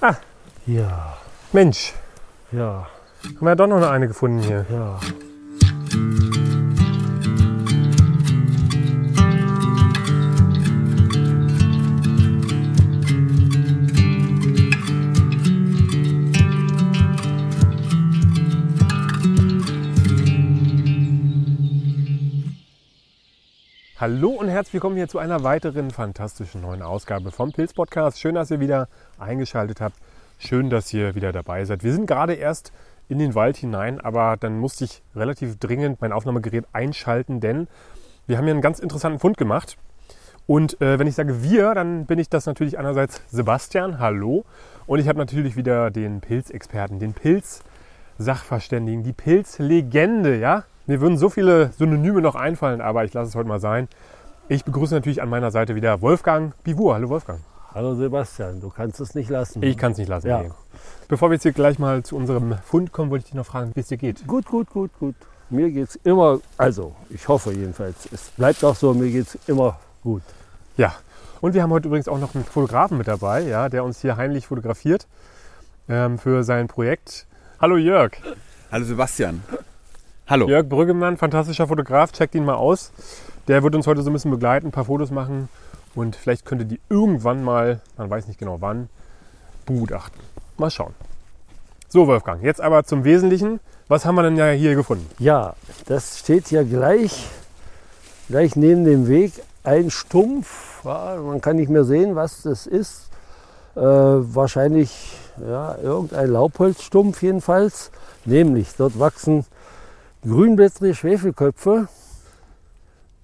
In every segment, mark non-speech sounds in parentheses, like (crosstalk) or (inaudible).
Ah. Ja, Mensch, ja, haben wir ja doch noch eine gefunden hier. ja. Hallo und herzlich willkommen hier zu einer weiteren fantastischen neuen Ausgabe vom Pilz Podcast. Schön, dass ihr wieder eingeschaltet habt. Schön, dass ihr wieder dabei seid. Wir sind gerade erst in den Wald hinein, aber dann musste ich relativ dringend mein Aufnahmegerät einschalten, denn wir haben hier einen ganz interessanten Fund gemacht. Und äh, wenn ich sage wir, dann bin ich das natürlich einerseits Sebastian, hallo. Und ich habe natürlich wieder den Pilzexperten, den Pilz-Sachverständigen, die Pilzlegende, ja. Mir würden so viele Synonyme noch einfallen, aber ich lasse es heute mal sein. Ich begrüße natürlich an meiner Seite wieder Wolfgang Bivur. Hallo Wolfgang. Hallo Sebastian, du kannst es nicht lassen. Ich kann es nicht lassen. Ja. nee. Bevor wir jetzt hier gleich mal zu unserem Fund kommen, wollte ich dich noch fragen, wie es dir geht. Gut, gut, gut, gut. Mir geht's immer, also ich hoffe jedenfalls, es bleibt auch so, mir geht's immer gut. Ja. Und wir haben heute übrigens auch noch einen Fotografen mit dabei, ja, der uns hier heimlich fotografiert ähm, für sein Projekt. Hallo Jörg. Hallo Sebastian. Hallo. Jörg Brüggemann, fantastischer Fotograf, checkt ihn mal aus. Der wird uns heute so ein bisschen begleiten, ein paar Fotos machen und vielleicht könnte die irgendwann mal, man weiß nicht genau wann, begutachten. Mal schauen. So, Wolfgang, jetzt aber zum Wesentlichen. Was haben wir denn ja hier gefunden? Ja, das steht hier gleich, gleich neben dem Weg ein Stumpf. Ja, man kann nicht mehr sehen, was das ist. Äh, wahrscheinlich ja, irgendein Laubholzstumpf jedenfalls. Nämlich, dort wachsen grünblättrige Schwefelköpfe.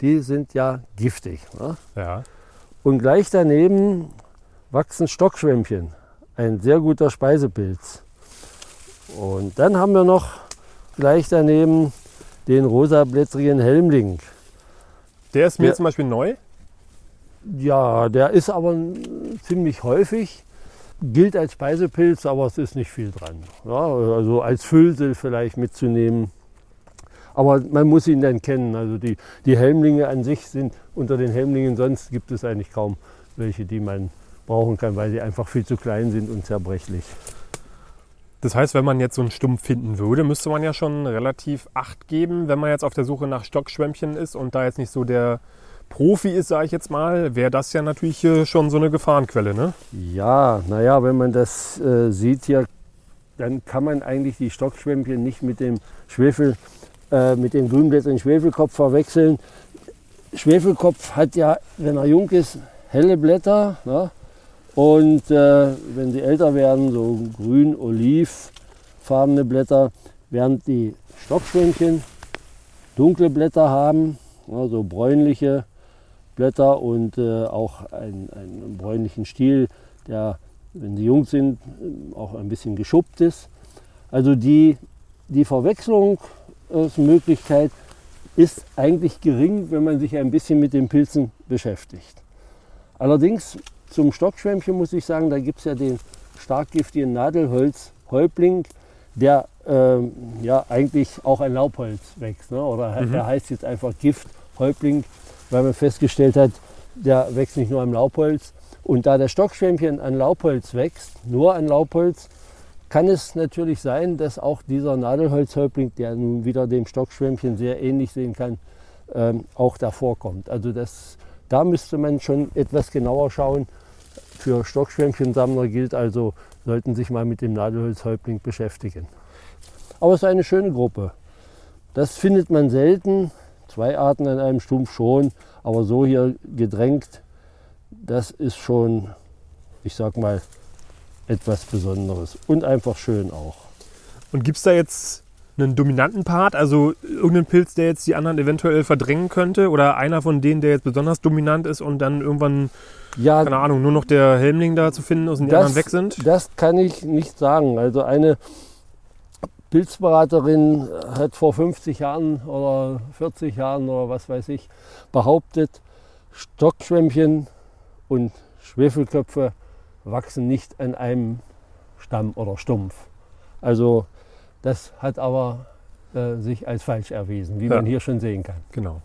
Die sind ja giftig. Ne? Ja. Und gleich daneben wachsen Stockschwämmchen, ein sehr guter Speisepilz. Und dann haben wir noch gleich daneben den rosablättrigen Helmling. Der ist mir Ja. zum Beispiel neu. Ja, der ist aber ziemlich häufig, gilt als Speisepilz, aber es ist nicht viel dran. Ja, also als Füllsel vielleicht mitzunehmen. Aber man muss ihn dann kennen. Also die, die Helmlinge an sich sind unter den Helmlingen, sonst gibt es eigentlich kaum welche, die man brauchen kann, weil sie einfach viel zu klein sind und zerbrechlich. Das heißt, wenn man jetzt so einen Stumpf finden würde, müsste man ja schon relativ Acht geben, wenn man jetzt auf der Suche nach Stockschwämmchen ist und da jetzt nicht so der Profi ist, sage ich jetzt mal, wäre das ja natürlich schon so eine Gefahrenquelle, ne? Ja, naja, wenn man das äh, sieht hier, dann kann man eigentlich die Stockschwämmchen nicht mit dem Schwefel, äh, mit dem grünblättrigen Schwefelkopf verwechseln. Schwefelkopf hat ja, wenn er jung ist, helle Blätter. Ne? Und äh, wenn sie älter werden, so grün, olivfarbene Blätter, während die Stockschwämmchen dunkle Blätter haben, ja, so bräunliche Blätter und äh, auch einen, einen bräunlichen Stiel, der, wenn sie jung sind, auch ein bisschen geschuppt ist. Also die, die Verwechslungsmöglichkeit ist eigentlich gering, wenn man sich ein bisschen mit den Pilzen beschäftigt. Allerdings zum Stockschwämmchen muss ich sagen, da gibt es ja den stark giftigen Nadelholzhäuptling, der ähm, ja eigentlich auch ein Laubholz wächst. Ne? Oder Mhm. er heißt jetzt einfach Gifthäuptling, weil man festgestellt hat, der wächst nicht nur am Laubholz. Und da der Stockschwämmchen an Laubholz wächst, nur an Laubholz, kann es natürlich sein, dass auch dieser Nadelholzhäuptling, der nun wieder dem Stockschwämmchen sehr ähnlich sehen kann, ähm, auch davor kommt. Also das, da müsste man schon etwas genauer schauen. Für Stockschwämmchensammler gilt also, sollten sich mal mit dem Nadelholzhäuptling beschäftigen. Aber es ist eine schöne Gruppe. Das findet man selten. Zwei Arten an einem Stumpf schon, aber so hier gedrängt, das ist schon, ich sag mal, etwas Besonderes und einfach schön auch. Und gibt es da jetzt einen dominanten Part, also irgendeinen Pilz, der jetzt die anderen eventuell verdrängen könnte? Oder einer von denen, der jetzt besonders dominant ist und dann irgendwann, Ja, keine Ahnung, nur noch der Helmling da zu finden ist und die anderen weg sind? Das kann ich nicht sagen. Also eine Pilzberaterin hat vor 50 Jahren oder 40 Jahren oder was weiß ich behauptet, Stockschwämmchen und Schwefelköpfe wachsen nicht an einem Stamm oder Stumpf. Also das hat aber äh, sich als falsch erwiesen, wie Ja. man hier schon sehen kann. Genau.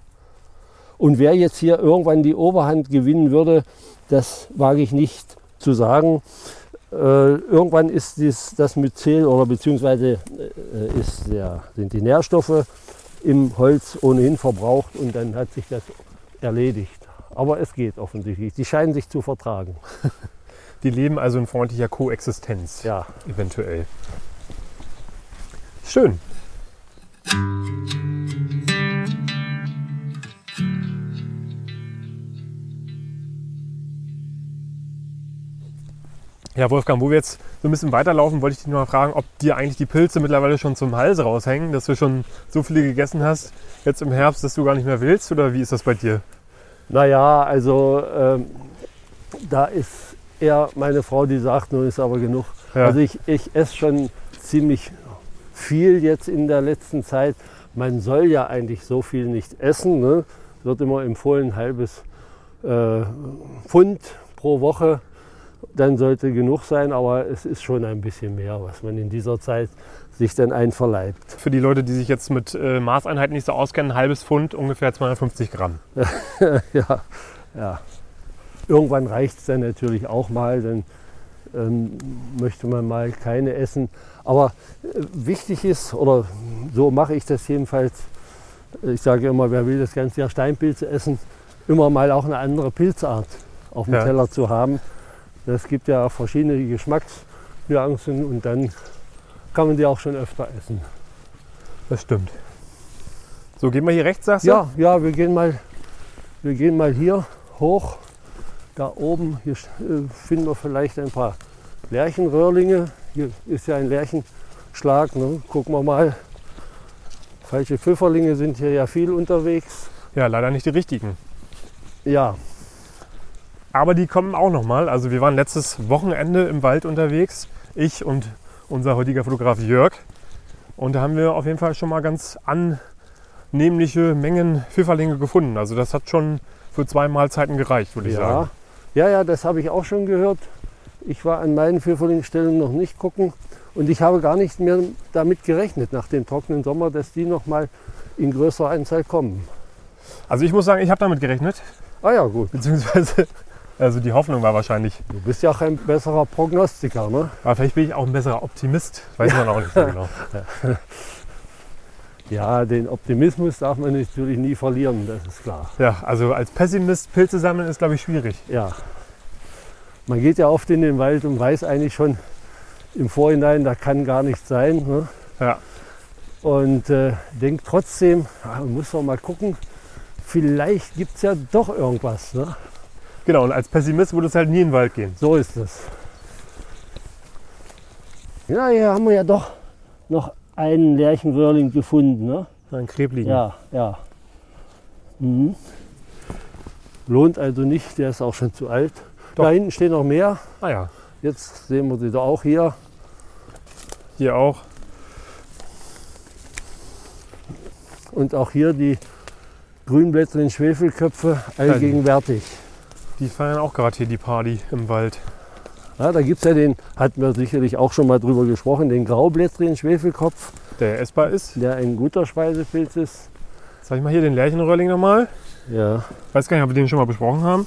Und wer jetzt hier irgendwann die Oberhand gewinnen würde, das wage ich nicht zu sagen. äh, irgendwann ist dies, das Myzel oder beziehungsweise äh, ist der, sind die Nährstoffe im Holz ohnehin verbraucht und dann hat sich das erledigt. Aber es geht offensichtlich. Die scheinen sich zu vertragen. (laughs) Die leben also in freundlicher Koexistenz. Ja. Eventuell. Schön. Ja, Wolfgang, wo wir jetzt so ein bisschen weiterlaufen, wollte ich dich noch mal fragen, ob dir eigentlich die Pilze mittlerweile schon zum Hals raushängen, dass du schon so viele gegessen hast, jetzt im Herbst, dass du gar nicht mehr willst, oder wie ist das bei dir? Naja, also ähm, da ist eher meine Frau, die sagt, nun ist aber genug. Ja. Also ich, ich esse schon ziemlich viel jetzt in der letzten Zeit. Man soll ja eigentlich so viel nicht essen. Ne? Wird immer empfohlen, ein halbes äh, Pfund pro Woche. Dann sollte genug sein, aber es ist schon ein bisschen mehr, was man in dieser Zeit sich dann einverleibt. Für die Leute, die sich jetzt mit äh, Maßeinheiten nicht so auskennen, ein halbes Pfund, ungefähr 250 Gramm. (laughs) ja, ja. Irgendwann reicht es dann natürlich auch mal, dann ähm, möchte man mal keine essen. Aber äh, wichtig ist, oder so mache ich das jedenfalls, ich sage immer, wer will das ganze Jahr Steinpilze essen, immer mal auch eine andere Pilzart auf dem Ja. Teller zu haben. Es gibt ja verschiedene Geschmacksnuancen und dann kann man die auch schon öfter essen. Das stimmt. So, gehen wir hier rechts, sagst du? Ja, ja, wir gehen mal, wir gehen mal hier hoch. Da oben hier äh, finden wir vielleicht ein paar Lärchenröhrlinge. Hier ist ja ein Lärchenschlag. Ne? Gucken wir mal. Falsche Pfifferlinge sind hier ja viel unterwegs. Ja, leider nicht die richtigen. Ja, Aber die kommen auch nochmal. Also wir waren letztes Wochenende im Wald unterwegs, ich und unser heutiger Fotograf Jörg. Und da haben wir auf jeden Fall schon mal ganz annehmliche Mengen Pfifferlinge gefunden. Also das hat schon für zwei Mahlzeiten gereicht, würde ich ja. sagen. Ja, ja, das habe ich auch schon gehört. Ich war an meinen Pfifferlingstellen noch nicht gucken und ich habe gar nicht mehr damit gerechnet nach dem trockenen Sommer, dass die noch mal in größerer Anzahl kommen. Also ich muss sagen, ich habe damit gerechnet. Ah ja, gut. Beziehungsweise, (laughs) also die Hoffnung war wahrscheinlich. Du bist ja auch ein besserer Prognostiker, ne? Aber vielleicht bin ich auch ein besserer Optimist. Weiß man auch nicht so (laughs) genau. Ja, den Optimismus darf man natürlich nie verlieren, das ist klar. Ja, also als Pessimist Pilze sammeln ist, glaube ich, schwierig. Ja. Man geht ja oft in den Wald und weiß eigentlich schon im Vorhinein, da kann gar nichts sein. Ne? Ja. Und äh, denkt trotzdem, ah, man muss doch mal gucken, vielleicht gibt es ja doch irgendwas. Ne? Genau, und als Pessimist würde es halt nie in den Wald gehen. So ist es. Ja, hier haben wir ja doch noch einen Lärchenröhrling gefunden. Ne? Ein Krebligen. Ja, ja. Mhm. Lohnt also nicht, der ist auch schon zu alt. Doch. Da hinten stehen noch mehr. Ah ja, Jetzt sehen wir sie da auch hier. hier auch. Und auch hier die grünblättrigen Schwefelköpfe allgegenwärtig. Die feiern auch gerade hier die Party im Wald. Ja, da gibt es ja den, hatten wir sicherlich auch schon mal drüber gesprochen, den graublättrigen Schwefelkopf, Der essbar ist. der ein guter Speisepilz ist. Sag ich mal hier den Lärchenröhrling nochmal. Ja, Weiß gar nicht, ob wir den schon mal besprochen haben.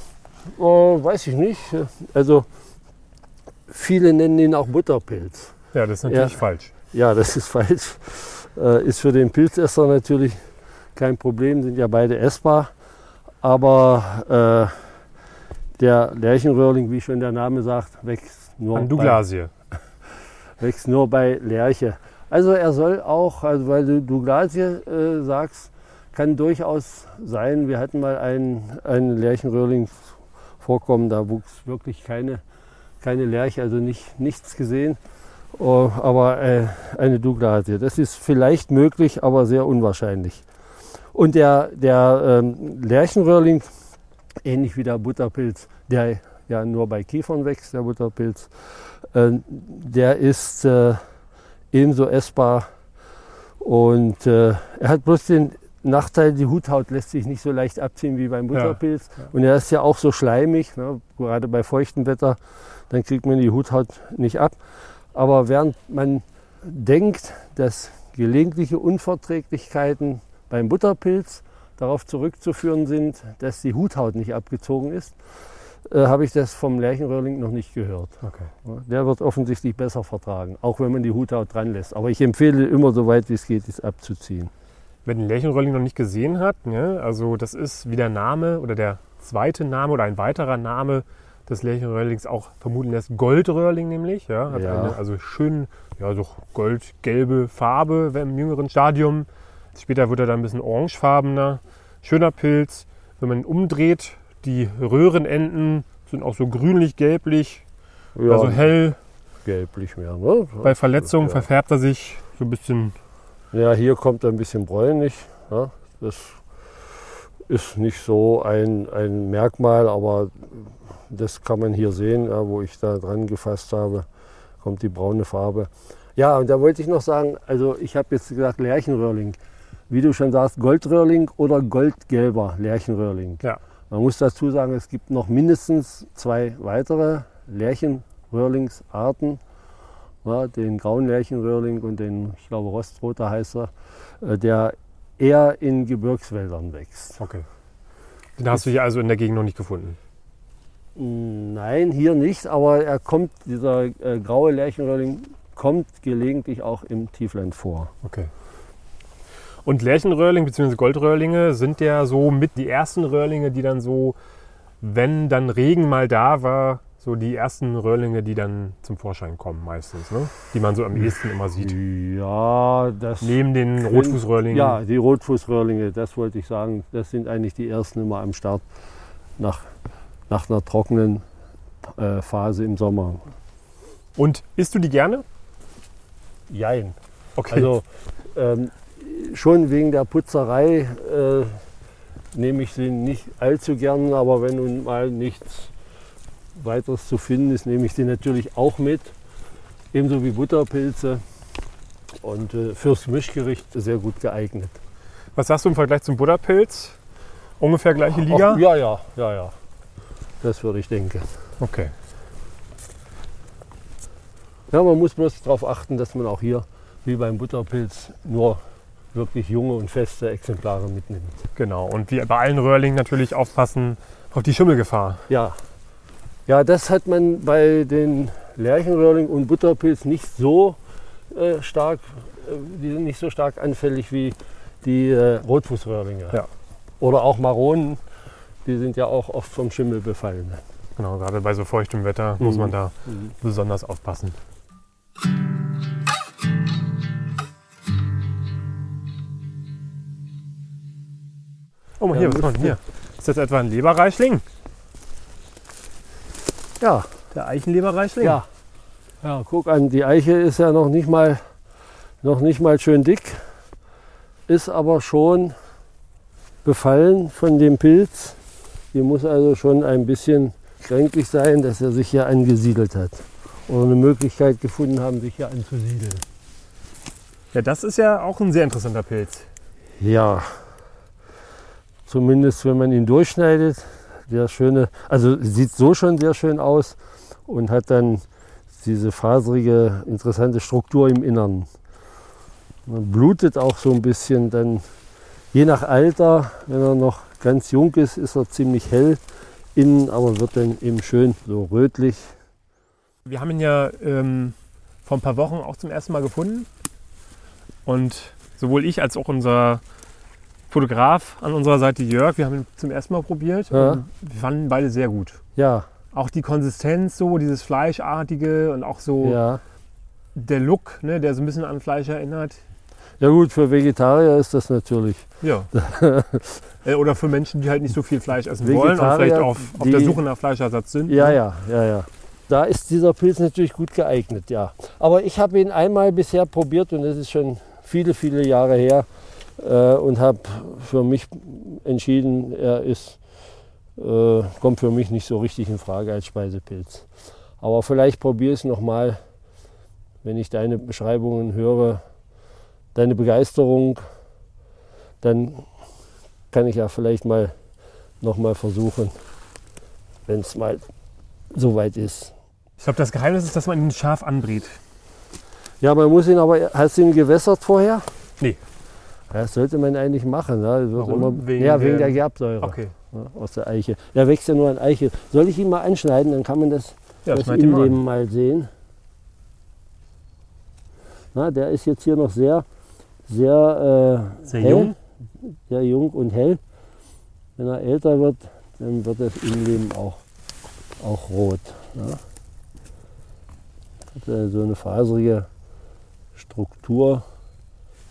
oh, weiß ich nicht. Also viele nennen ihn auch Butterpilz. Ja, das ist natürlich Ja. falsch. Ja, das ist (laughs) falsch. Äh, ist für den Pilzesser natürlich kein Problem, sind ja beide essbar. Aber äh, der Lärchenröhrling, wie schon der Name sagt, wächst nur, bei, Douglasie. (laughs) wächst nur bei Lerche. Also er soll auch, also weil du Douglasie äh, sagst, kann durchaus sein, wir hatten mal einen, einen Lärchenröhrling vorkommen, da wuchs wirklich keine, keine Lerche, also nicht, nichts gesehen. Oh, aber äh, eine Douglasie, das ist vielleicht möglich, aber sehr unwahrscheinlich. Und der, der ähm, Lärchenröhrling, ähnlich wie der Butterpilz, der ja nur bei Kiefern wächst, der Butterpilz, äh, der ist äh, ebenso essbar. Und äh, er hat bloß den Nachteil, die Huthaut lässt sich nicht so leicht abziehen wie beim Butterpilz. Und er ist ja auch so schleimig, ne, gerade bei feuchtem Wetter, dann kriegt man die Huthaut nicht ab. Aber während man denkt, dass gelegentliche Unverträglichkeiten beim Butterpilz darauf zurückzuführen sind, dass die Huthaut nicht abgezogen ist, äh, habe ich das vom Lärchenröhrling noch nicht gehört. Okay. Der wird offensichtlich besser vertragen, auch wenn man die Huthaut dran lässt. Aber ich empfehle immer, so weit wie es geht, es abzuziehen. Wer den Lärchenröhrling noch nicht gesehen hat, ne, also das ist wie der Name oder der zweite Name oder ein weiterer Name des Lärchenröhrlings auch vermuten lässt. Goldröhrling nämlich. Ja, hat Ja. eine also schön ja, so goldgelbe Farbe im jüngeren Stadium. Später wird er dann ein bisschen orangefarbener. Schöner Pilz. Wenn man ihn umdreht, die Röhrenenden sind auch so grünlich-gelblich, Ja, also hell. gelblich mehr. Ne? Bei Verletzungen ja. verfärbt er sich so ein bisschen. Ja, hier kommt er ein bisschen bräunlich. Ja, das ist nicht so ein, ein Merkmal, aber das kann man hier sehen, wo ich da dran gefasst habe, kommt die braune Farbe. Ja, und da wollte ich noch sagen, also ich habe jetzt gesagt Lärchenröhrling. Wie du schon sagst, Goldröhrling oder goldgelber Lärchenröhrling. Ja. Man muss dazu sagen, es gibt noch mindestens zwei weitere Lärchenröhrlingsarten. Ja, den grauen Lärchenröhrling und den, ich glaube, Rostroter heißt er, äh, der eher in Gebirgswäldern wächst. Okay. Den hast du hier also in der Gegend noch nicht gefunden. Nein, hier nicht, aber er kommt, dieser äh, graue Lärchenröhrling kommt gelegentlich auch im Tiefland vor. Okay. Und Lärchenröhrling bzw. Goldröhrlinge sind ja so mit die ersten Röhrlinge, die dann so, wenn dann Regen mal da war, so die ersten Röhrlinge, die dann zum Vorschein kommen meistens, ne? die man so am ehesten immer sieht. Ja, das. Neben den Rotfußröhrlingen. Ja, die Rotfußröhrlinge, das wollte ich sagen. Das sind eigentlich die ersten immer am Start nach, nach einer trockenen äh, Phase im Sommer. Und isst du die gerne? Jein. Okay. Also ähm, schon wegen der Putzerei äh, nehme ich sie nicht allzu gern, aber wenn nun mal nichts weiteres zu finden ist, nehme ich sie natürlich auch mit. Ebenso wie Butterpilze. Und äh, fürs Mischgericht sehr gut geeignet. Was sagst du im Vergleich zum Butterpilz? Ungefähr gleiche Liga? Ach, ja, ja, ja, ja. Das würde ich denken. Okay. Ja, man muss bloß darauf achten, dass man auch hier, wie beim Butterpilz, nur wirklich junge und feste Exemplare mitnimmt. Genau. Und wie bei allen Röhrlingen natürlich aufpassen auf die Schimmelgefahr. Ja. Ja, das hat man bei den Lärchenröhrling und Butterpilz nicht so äh, stark, äh, die sind nicht so stark anfällig wie die äh, Rotfußröhrlinge. Ja. Oder auch Maronen, die sind ja auch oft vom Schimmel befallen. Genau, gerade bei so feuchtem Wetter muss Mhm. man da Mhm. besonders aufpassen. Oh, mal hier, was kommt denn hier? Ist das etwa ein Leberreichling? Ja, Der Eichenleberreichling? ja. Ja, guck an, die Eiche ist ja noch nicht mal, noch nicht mal schön dick, ist aber schon befallen von dem Pilz. Die muss also schon ein bisschen kränklich sein, dass er sich hier angesiedelt hat. Oder eine Möglichkeit gefunden haben, sich hier anzusiedeln. Ja, das ist ja auch ein sehr interessanter Pilz. Ja, zumindest wenn man ihn durchschneidet. Der schöne, also sieht so schon sehr schön aus und hat dann diese faserige, interessante Struktur im Innern. Man blutet auch so ein bisschen, dann je nach Alter, wenn er noch ganz jung ist, ist er ziemlich hell innen, aber wird dann eben schön so rötlich. Wir haben ihn ja ähm, vor ein paar Wochen auch zum ersten Mal gefunden. Und sowohl ich als auch unser Fotograf an unserer Seite Jörg, wir haben ihn zum ersten Mal probiert. Ja. Und wir fanden ihn beide sehr gut. Ja, Auch die Konsistenz so, dieses Fleischartige und auch so ja. der Look, ne, der so ein bisschen an Fleisch erinnert. Ja gut, für Vegetarier ist das natürlich. Ja. (laughs) Äh, Oder für Menschen, die halt nicht so viel Fleisch essen wollen und Vegetarier, vielleicht auf, auf der die- Suche nach Fleischersatz sind. Ja, ne? ja, ja, ja. Da ist dieser Pilz natürlich gut geeignet, ja. Aber ich habe ihn einmal bisher probiert und das ist schon viele, viele Jahre her äh, und habe für mich entschieden, er ist, äh, kommt für mich nicht so richtig in Frage als Speisepilz. Aber vielleicht probiere ich es nochmal, wenn ich deine Beschreibungen höre, deine Begeisterung, dann kann ich ja vielleicht mal nochmal versuchen, wenn es mal soweit ist. Ich glaube, das Geheimnis ist, dass man ihn scharf anbrät. Ja, man muss ihn aber, hast du ihn gewässert vorher? Nee. Das sollte man eigentlich machen. Ne? Wird Warum? Immer, Wegen ja, wegen der- Gerbsäure. Okay. ja, aus der Eiche. Der wächst ja nur an Eiche. Soll ich ihn mal anschneiden, dann kann man das, Ja, das schneid ihn mal an. Innenleben mal sehen. Na, der ist jetzt hier noch sehr, sehr, äh, Sehr hell, jung. sehr jung und hell. Wenn er älter wird, dann wird das Innenleben auch, auch rot. Ja. Hat so eine faserige Struktur,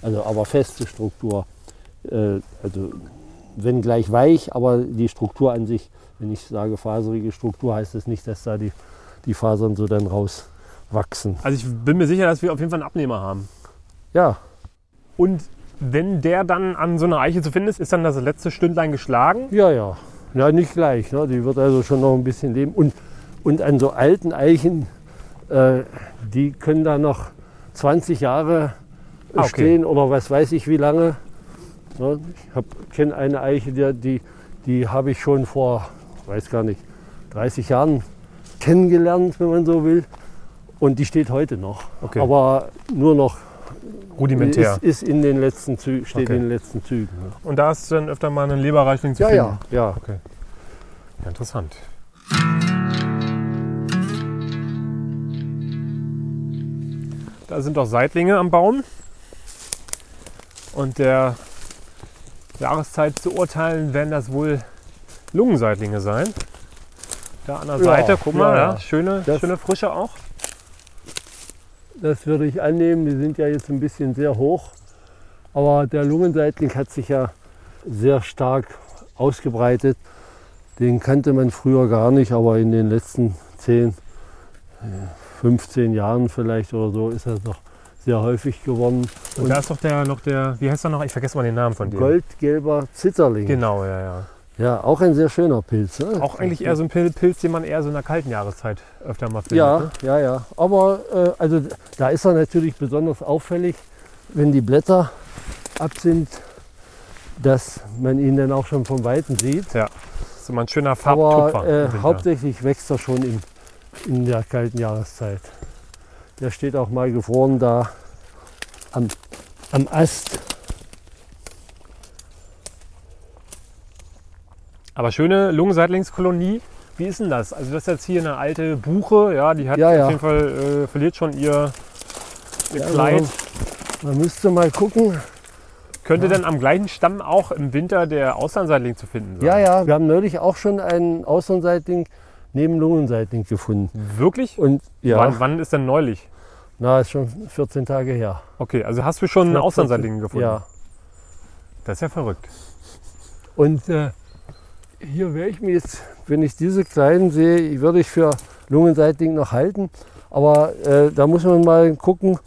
also aber feste Struktur. Äh, also wenn gleich weich, aber die Struktur an sich, wenn ich sage faserige Struktur, heißt das nicht, dass da die, die Fasern so dann rauswachsen. Also ich bin mir sicher, dass wir auf jeden Fall einen Abnehmer haben. Ja, Und wenn der dann an so einer Eiche zu finden ist, ist dann das letzte Stündlein geschlagen? ja, ja. Ja, nicht gleich. Ne? Die wird also schon noch ein bisschen leben. Und, und an so alten Eichen, äh, die können da noch 20 Jahre okay. stehen oder was weiß ich wie lange. Ne? Ich kenne eine Eiche, die, die, die habe ich schon vor, weiß gar nicht, 30 Jahren kennengelernt, wenn man so will. Und die steht heute noch. Okay. Aber nur noch Rudimentär. ist, ist in den letzten Zügen, steht Okay. in den letzten Zügen. Ne? Und da ist dann öfter mal ein Leberreichling zu Ja, finden. ja, ja. Okay. Ja, interessant. Da sind doch Seitlinge am Baum. Und der Jahreszeit zu urteilen, werden das wohl Lungenseitlinge sein. Da an der Ja, Seite, guck mal, ja, ja, schöne, Das- schöne Frische auch. Das würde ich annehmen. Die sind ja jetzt ein bisschen sehr hoch. Aber der Lungenseitling hat sich ja sehr stark ausgebreitet. Den kannte man früher gar nicht, aber in den letzten 10, äh, 15 Jahren vielleicht oder so ist er doch sehr häufig geworden. Und, da ist doch der noch der, wie heißt er noch? Ich vergesse mal den Namen von dem. Goldgelber Zitterling. Genau, ja, ja. Ja, auch ein sehr schöner Pilz. Ne? Auch eigentlich eher so ein Pil- Pilz, den man eher so in der kalten Jahreszeit öfter mal findet. Ja, Ne? ja, ja. Aber äh, also da ist er natürlich besonders auffällig, wenn die Blätter ab sind, dass man ihn dann auch schon vom Weiten sieht. Ja, das ist immer ein schöner Farbtupfer. Aber äh, hauptsächlich wächst er schon in, in der kalten Jahreszeit. Der steht auch mal gefroren da am, am Ast. Aber schöne Lungenseitlingskolonie. Wie ist denn das? Also das ist jetzt hier eine alte Buche, ja, die hat Ja, ja. auf jeden Fall äh, verliert schon ihr, ihr Ja, Kleid. also Man müsste mal gucken. Könnte denn am gleichen Stamm auch im Winter der Auslandseitling zu finden sein? Ja, ja, wir haben neulich auch schon einen Auslandseitling neben Lungenseitling gefunden. Wirklich? Und ja, Wann, wann ist denn neulich? na, ist schon 14 Tage her. Okay, also hast du schon einen 14 Auslandseitling gefunden? Ja. Das ist ja verrückt. Und äh, hier wäre ich mir jetzt, wenn ich diese kleinen sehe, würde ich für Lungenseitling noch halten. Aber äh, da muss man mal gucken,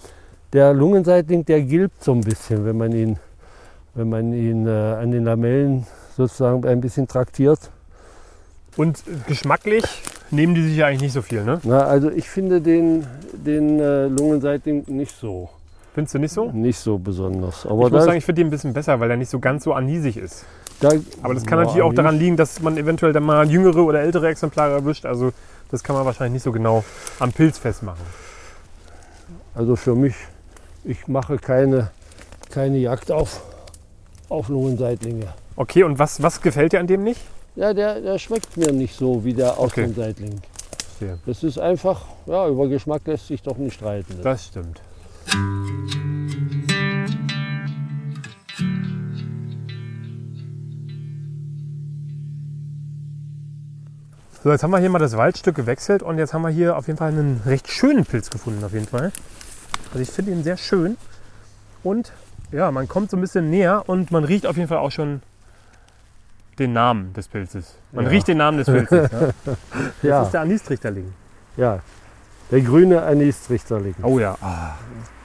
der Lungenseitling, der gilbt so ein bisschen, wenn man ihn, wenn man ihn äh, an den Lamellen sozusagen ein bisschen traktiert. Und geschmacklich nehmen die sich ja eigentlich nicht so viel, ne? Na, also ich finde den, den äh, Lungenseitling nicht so, Findest du nicht so? nicht so besonders. Ich Aber muss da, sagen, ich finde den ein bisschen besser, weil er nicht so ganz so anisig ist. da, Aber das kann ja, natürlich auch daran liegen, dass man eventuell dann mal jüngere oder ältere Exemplare erwischt. Also das kann man wahrscheinlich nicht so genau am Pilz festmachen. Also für mich, ich mache keine, keine Jagd auf, auf Lungenseitlinge. Okay, und was, was gefällt dir an dem nicht? Ja, der, der schmeckt mir nicht so wie der Okay. Verstehe. Das ist einfach, ja, über Geschmack lässt sich doch nicht streiten. ne? Das stimmt. So, jetzt haben wir hier mal das Waldstück gewechselt und jetzt haben wir hier auf jeden Fall einen recht schönen Pilz gefunden, auf jeden Fall. Also ich finde ihn sehr schön und ja, man kommt so ein bisschen näher und man riecht auf jeden Fall auch schon den Namen des Pilzes. Man Ja. riecht den Namen des Pilzes. (laughs) ja. Das ja, ist der Anistrichterling. ja, der grüne Anis-Trichterling. Oh ja, ah,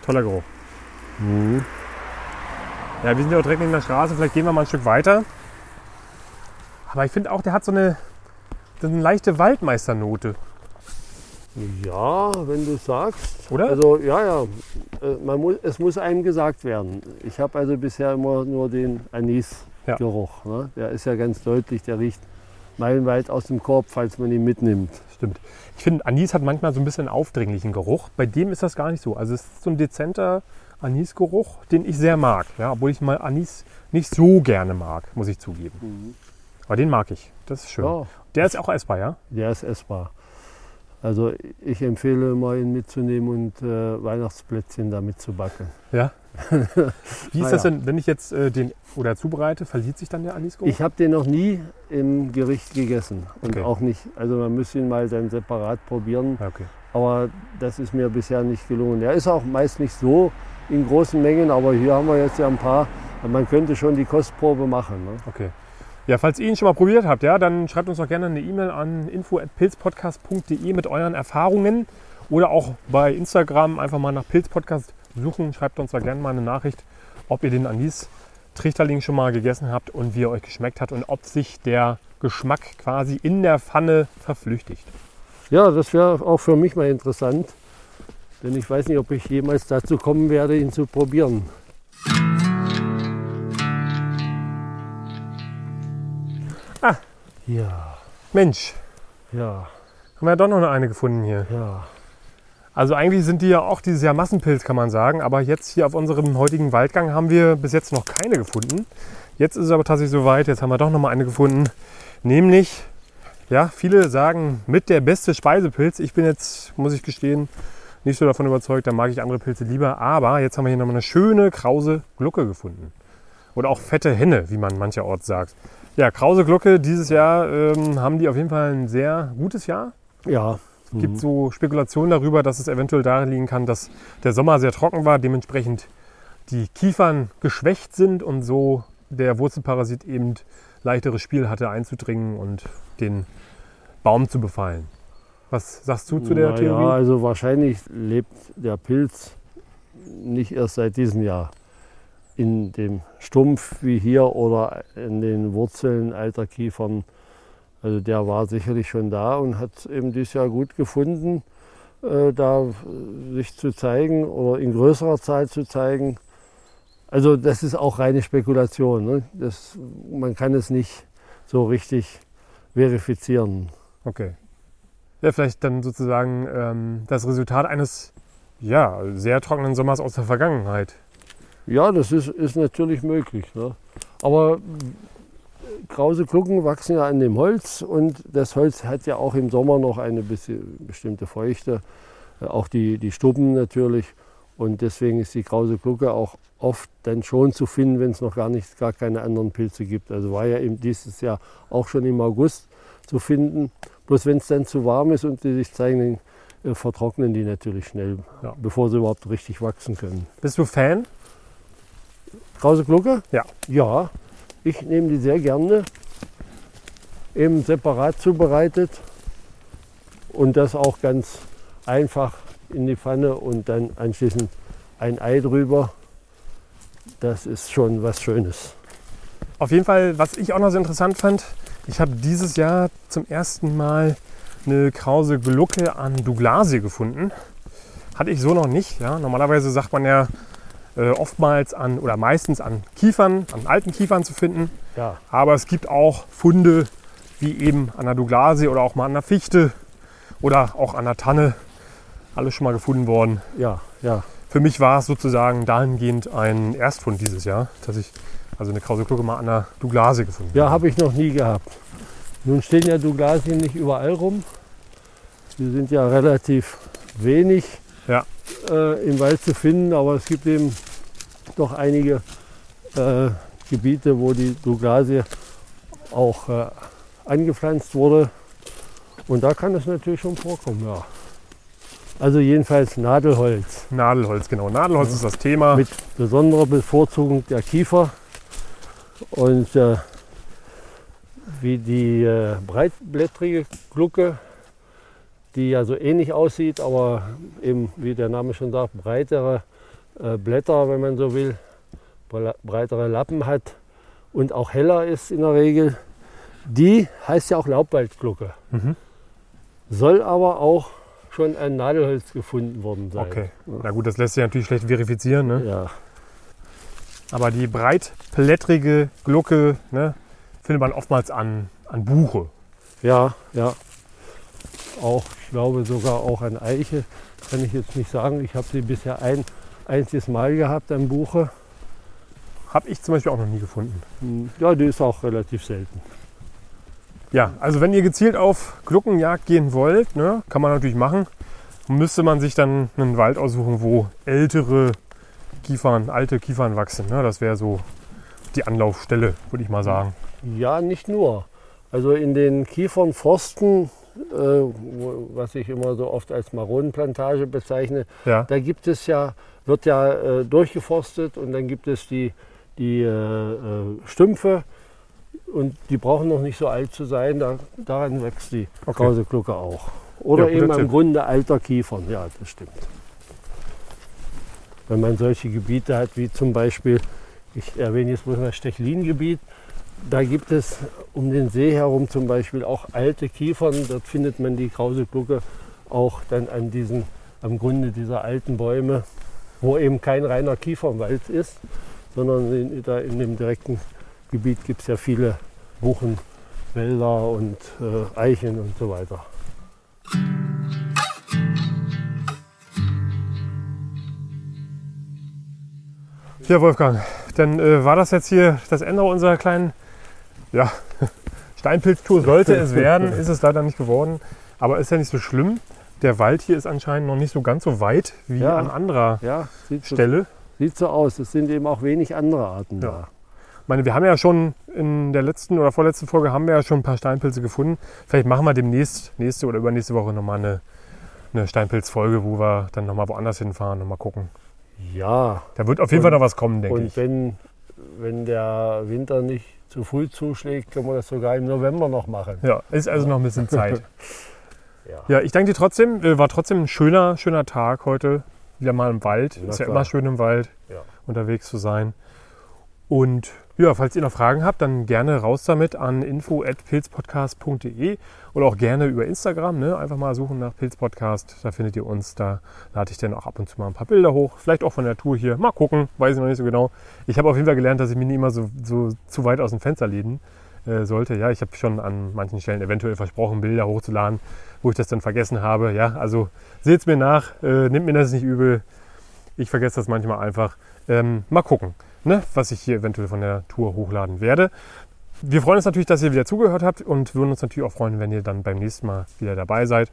toller Geruch. Mhm. Ja, wir sind ja auch direkt neben der Straße, vielleicht gehen wir mal ein Stück weiter. Aber ich finde auch, der hat so eine, so eine leichte Waldmeisternote, Ja, wenn du sagst. oder? Also ja, ja, äh, man muss, es muss einem gesagt werden. Ich habe also bisher immer nur den Anis-Geruch. Ne? Der ist ja ganz deutlich, der riecht meilenweit aus dem Korb, falls man ihn mitnimmt. Stimmt. Ich finde, Anis hat manchmal so ein bisschen aufdringlichen Geruch. Bei dem ist das gar nicht so. Also es ist so ein dezenter Anisgeruch, den ich sehr mag. Ja, obwohl ich mal Anis nicht so gerne mag, muss ich zugeben. Aber den mag ich. Das ist schön. Ja, Der ist auch essbar, ja? der ist essbar. Also ich empfehle immer, ihn mitzunehmen und äh, Weihnachtsplätzchen damit zu backen. Ja. (laughs) Wie ist Ah, das denn, wenn ich jetzt äh, den oder zubereite, verliert sich dann der Anisgeruch? Ich habe den noch nie im Gericht gegessen. Und Okay. auch nicht, also man müsste ihn mal dann separat probieren. Ja, okay. Aber das ist mir bisher nicht gelungen. Er ist auch meist nicht so in großen Mengen, aber hier haben wir jetzt ja ein paar. Man könnte schon die Kostprobe machen. Ne? Okay. Ja, falls ihr ihn schon mal probiert habt, ja, dann schreibt uns doch gerne eine E-Mail an info.pilzpodcast.de mit euren Erfahrungen oder auch bei Instagram einfach mal nach Pilzpodcast suchen. Schreibt uns da gerne mal eine Nachricht, ob ihr den Anis Trichterling schon mal gegessen habt und wie er euch geschmeckt hat und ob sich der Geschmack quasi in der Pfanne verflüchtigt. Ja, das wäre auch für mich mal interessant. Denn ich weiß nicht, ob ich jemals dazu kommen werde, ihn zu probieren. Ah. Ja, Mensch, ja, haben wir ja doch noch eine gefunden hier. ja. Also eigentlich sind die ja auch dieses Jahr Massenpilz, kann man sagen. Aber jetzt hier auf unserem heutigen Waldgang haben wir bis jetzt noch keine gefunden. Jetzt ist es aber tatsächlich soweit. Jetzt haben wir doch noch mal eine gefunden. Nämlich, ja, viele sagen mit der beste Speisepilz. Ich bin jetzt, muss ich gestehen, nicht so davon überzeugt. Da mag ich andere Pilze lieber. Aber jetzt haben wir hier noch mal eine schöne krause Glucke gefunden. Oder auch fette Henne, wie man mancherorts sagt. Ja, krause Glucke, dieses Jahr ähm, haben die auf jeden Fall ein sehr gutes Jahr. Ja, Es gibt so Spekulationen darüber, dass es eventuell darin liegen kann, dass der Sommer sehr trocken war, dementsprechend die Kiefern geschwächt sind und so der Wurzelparasit eben leichteres Spiel hatte einzudringen und den Baum zu befallen. Was sagst du zu der Na Theorie? Ja, also wahrscheinlich lebt der Pilz nicht erst seit diesem Jahr in dem Stumpf wie hier oder in den Wurzeln alter Kiefern. Also der war sicherlich schon da und hat eben dieses Jahr gut gefunden, äh, da äh, sich zu zeigen oder in größerer Zahl zu zeigen. Also das ist auch reine Spekulation. Ne? Das, man kann es nicht so richtig verifizieren. Okay. Ja, vielleicht dann sozusagen ähm, das Resultat eines ja, sehr trockenen Sommers aus der Vergangenheit. Ja, das ist, ist natürlich möglich. Ne? Aber krause Glucken wachsen ja an dem Holz und das Holz hat ja auch im Sommer noch eine bestimmte Feuchte, äh, auch die, die Stubben natürlich. Und deswegen ist die krause Glucke auch oft dann schon zu finden, wenn es noch gar nicht, gar keine anderen Pilze gibt. Also war ja eben dieses Jahr auch schon im August zu finden. Bloß wenn es dann zu warm ist und die sich zeigen, dann äh, vertrocknen die natürlich schnell, Ja. bevor sie überhaupt richtig wachsen können. Bist du Fan? Krause Glucke? Ja. Ja, ich nehme die sehr gerne. Eben separat zubereitet und das auch ganz einfach in die Pfanne und dann anschließend ein Ei drüber. Das ist schon was Schönes. Auf jeden Fall, was ich auch noch sehr interessant fand, ich habe dieses Jahr zum ersten Mal eine krause Glucke an Douglasie gefunden. Hatte ich so noch nicht. Ja. Normalerweise sagt man ja äh, oftmals an oder meistens an Kiefern, an alten Kiefern zu finden. Ja, Aber es gibt auch Funde wie eben an der Douglasie oder auch mal an der Fichte oder auch an der Tanne. Alles schon mal gefunden worden. ja, ja. Für mich war es sozusagen dahingehend ein Erstfund dieses Jahr, dass ich also eine krause Glucke mal an der Douglasie gefunden Ja, habe ich noch nie gehabt. Nun stehen ja Douglasien nicht überall rum. Die sind ja relativ wenig Ja. äh, im Wald zu finden, aber es gibt eben doch einige äh, Gebiete, wo die Douglasie auch äh, angepflanzt wurde. Und da kann es natürlich schon vorkommen, ja. Also jedenfalls Nadelholz Nadelholz, genau. Nadelholz ist das Thema. mit besonderer Bevorzugung der Kiefer. Und äh, wie die äh, breitblättrige Glucke, die ja so ähnlich aussieht, aber eben, wie der Name schon sagt, breitere äh, Blätter, wenn man so will, bre- breitere Lappen hat und auch heller ist in der Regel. Die heißt ja auch Laubwaldglucke. Mhm. Soll aber auch schon ein Nadelholz gefunden worden sein. Okay. Na gut, das lässt sich natürlich schlecht verifizieren. Ne? Ja, Aber die breitblättrige Glucke ne, findet man oftmals an, an Buche. Ja, ja. Auch, ich glaube sogar auch an Eiche, kann ich jetzt nicht sagen. Ich habe sie bisher ein einziges Mal gehabt an Buche. Habe ich zum Beispiel auch noch nie gefunden. Hm, Ja, die ist auch relativ selten. Ja, also wenn ihr gezielt auf Gluckenjagd gehen wollt, ne, kann man natürlich machen. Müsste man sich dann einen Wald aussuchen, wo ältere Kiefern, alte Kiefern wachsen. Ne? Das wäre so die Anlaufstelle, würde ich mal sagen. Ja, nicht nur. Also in den Kiefernforsten, äh, was ich immer so oft als Maronenplantage bezeichne, Ja, da gibt es ja, wird ja äh, durchgeforstet und dann gibt es die, die äh, äh, Stümpfe und die brauchen noch nicht so alt zu sein, da, daran wächst die Okay. Krause Glucke auch. Oder Ja, eben am Tipp. Grunde alter Kiefern, ja, das stimmt. Wenn man solche Gebiete hat, wie zum Beispiel, ich erwähne jetzt bloß mal Stechlin-Gebiet, da gibt es um den See herum zum Beispiel auch alte Kiefern. Dort findet man die Krause Glucke auch dann an diesen, am Grunde dieser alten Bäume, wo eben kein reiner Kiefernwald ist, sondern in, da in dem direkten Gebiet gibt es ja viele Buchen, Wälder und äh, Eichen und so weiter. ja Wolfgang, dann äh, war das jetzt hier das Ende unserer kleinen ja, (laughs) Steinpilztour. Sollte es werden, (laughs) ist es leider nicht geworden. Aber ist ja nicht so schlimm. Der Wald hier ist anscheinend noch nicht so ganz so weit wie Ja. an anderer Ja, sieht so, Stelle. sieht so aus. Es sind eben auch wenig andere Arten Ja. da. Ich meine, wir haben ja schon in der letzten oder vorletzten Folge haben wir ja schon ein paar Steinpilze gefunden. Vielleicht machen wir demnächst, nächste oder übernächste Woche nochmal eine, eine Steinpilzfolge, wo wir dann nochmal woanders hinfahren und mal gucken. Ja, Da wird auf jeden Und- Fall noch was kommen, denke und ich. wenn, wenn der Winter nicht zu früh zuschlägt, können wir das sogar im November noch machen. Ja, ist also noch ein bisschen (laughs) Zeit. Ja. Ja, ich danke dir trotzdem. Äh, War trotzdem ein schöner, schöner Tag heute. Wieder mal im Wald. Na ist ja klar. immer schön im Wald Ja. unterwegs zu sein. Und ja, falls ihr noch Fragen habt, dann gerne raus damit an info.pilzpodcast.de oder auch gerne über Instagram. Ne? Einfach mal suchen nach Pilzpodcast. Da findet ihr uns. Da lade ich dann auch ab und zu mal ein paar Bilder hoch. Vielleicht auch von der Tour hier. Mal gucken. Weiß ich noch nicht so genau. Ich habe auf jeden Fall gelernt, dass ich mich nicht immer so, so zu weit aus dem Fenster lehnen äh, sollte. Ja, ich habe schon an manchen Stellen eventuell versprochen, Bilder hochzuladen, wo ich das dann vergessen habe. Ja, also seht es mir nach, äh, nehmt mir das nicht übel. Ich vergesse das manchmal einfach. Ähm, mal gucken, ne, was ich hier eventuell von der Tour hochladen werde. Wir freuen uns natürlich, dass ihr wieder zugehört habt und würden uns natürlich auch freuen, wenn ihr dann beim nächsten Mal wieder dabei seid.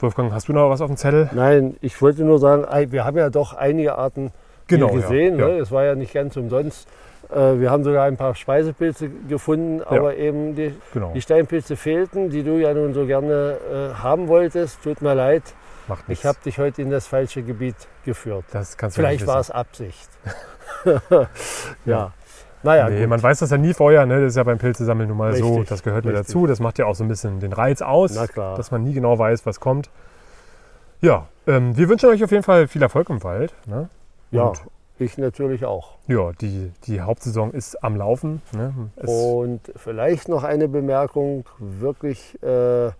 Wolfgang, hast du noch was auf dem Zettel? Nein, ich wollte nur sagen, wir haben ja doch einige Arten Genau, hier ja, gesehen. ja. Ne? Es war ja nicht ganz umsonst. Äh, Wir haben sogar ein paar Speisepilze gefunden, aber eben die, Genau, die Steinpilze fehlten, die du ja nun so gerne äh, haben wolltest. Tut mir leid, macht nichts. ich habe dich heute in das falsche Gebiet geführt. das kannst du Vielleicht nicht war es Absicht. (laughs) (laughs) ja. Naja, nee, man weiß das ja nie vorher, ne? das ist ja beim Pilzesammeln nun mal so, Richtig, das gehört mir richtig. dazu, das macht ja auch so ein bisschen den Reiz aus, dass man nie genau weiß, was kommt. Ja, ähm, wir wünschen euch auf jeden Fall viel Erfolg im Wald. Ne? Ja, Und ich natürlich auch. ja, die, die Hauptsaison ist am Laufen. Ne? Und vielleicht noch eine Bemerkung, wirklich äh,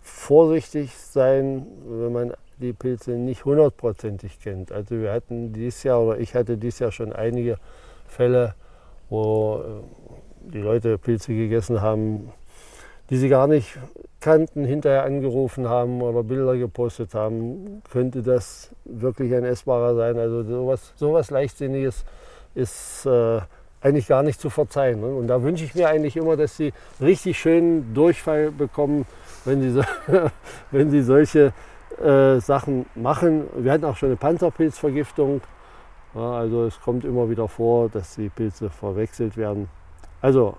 vorsichtig sein, wenn man die Pilze nicht hundertprozentig kennt. Also wir hatten dieses Jahr oder ich hatte dieses Jahr schon einige Fälle, wo äh, die Leute Pilze gegessen haben, die sie gar nicht kannten, hinterher angerufen haben oder Bilder gepostet haben, könnte das wirklich ein essbarer sein. Also sowas, sowas Leichtsinniges ist äh, eigentlich gar nicht zu verzeihen. Ne? Und da wünsche ich mir eigentlich immer, dass sie richtig schönen Durchfall bekommen, wenn sie, so, (laughs) wenn sie solche äh, Sachen machen. Wir hatten auch schon eine Panzerpilzvergiftung. Ja, also es kommt immer wieder vor, dass die Pilze verwechselt werden. Also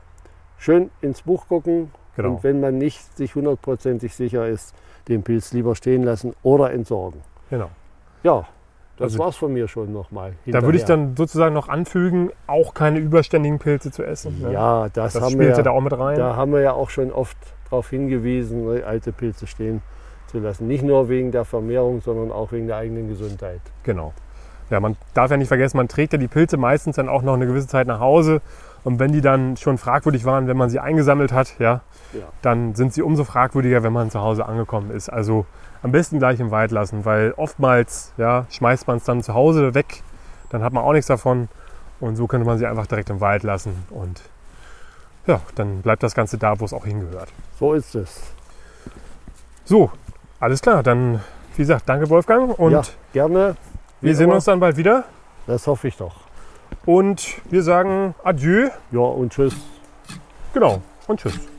schön ins Buch gucken Genau. und wenn man nicht sich hundertprozentig sicher ist, den Pilz lieber stehen lassen oder entsorgen. genau. Ja, das Also- war's von mir schon nochmal. Da würde ich dann sozusagen noch anfügen, auch keine überständigen Pilze zu essen. ne? Ja, das, das haben wir ja da auch mit rein. da haben wir ja auch schon oft darauf hingewiesen, ne, alte Pilze stehen zu lassen. Nicht nur wegen der Vermehrung, sondern auch wegen der eigenen Gesundheit. Genau. Ja, man darf ja nicht vergessen, man trägt ja die Pilze meistens dann auch noch eine gewisse Zeit nach Hause. Und wenn die dann schon fragwürdig waren, wenn man sie eingesammelt hat, ja, Ja. dann sind sie umso fragwürdiger, wenn man zu Hause angekommen ist. Also am besten gleich im Wald lassen, weil oftmals ja, schmeißt man es dann zu Hause weg, dann hat man auch nichts davon. Und so könnte man sie einfach direkt im Wald lassen. Und ja, dann bleibt das Ganze da, wo es auch hingehört. So ist es. So, alles klar. Dann, wie gesagt, danke Wolfgang. Und ja, gerne. Wie wir sehen immer. uns dann bald wieder. Das hoffe ich doch. Und wir sagen Adieu. Ja, und tschüss. Genau. Und tschüss.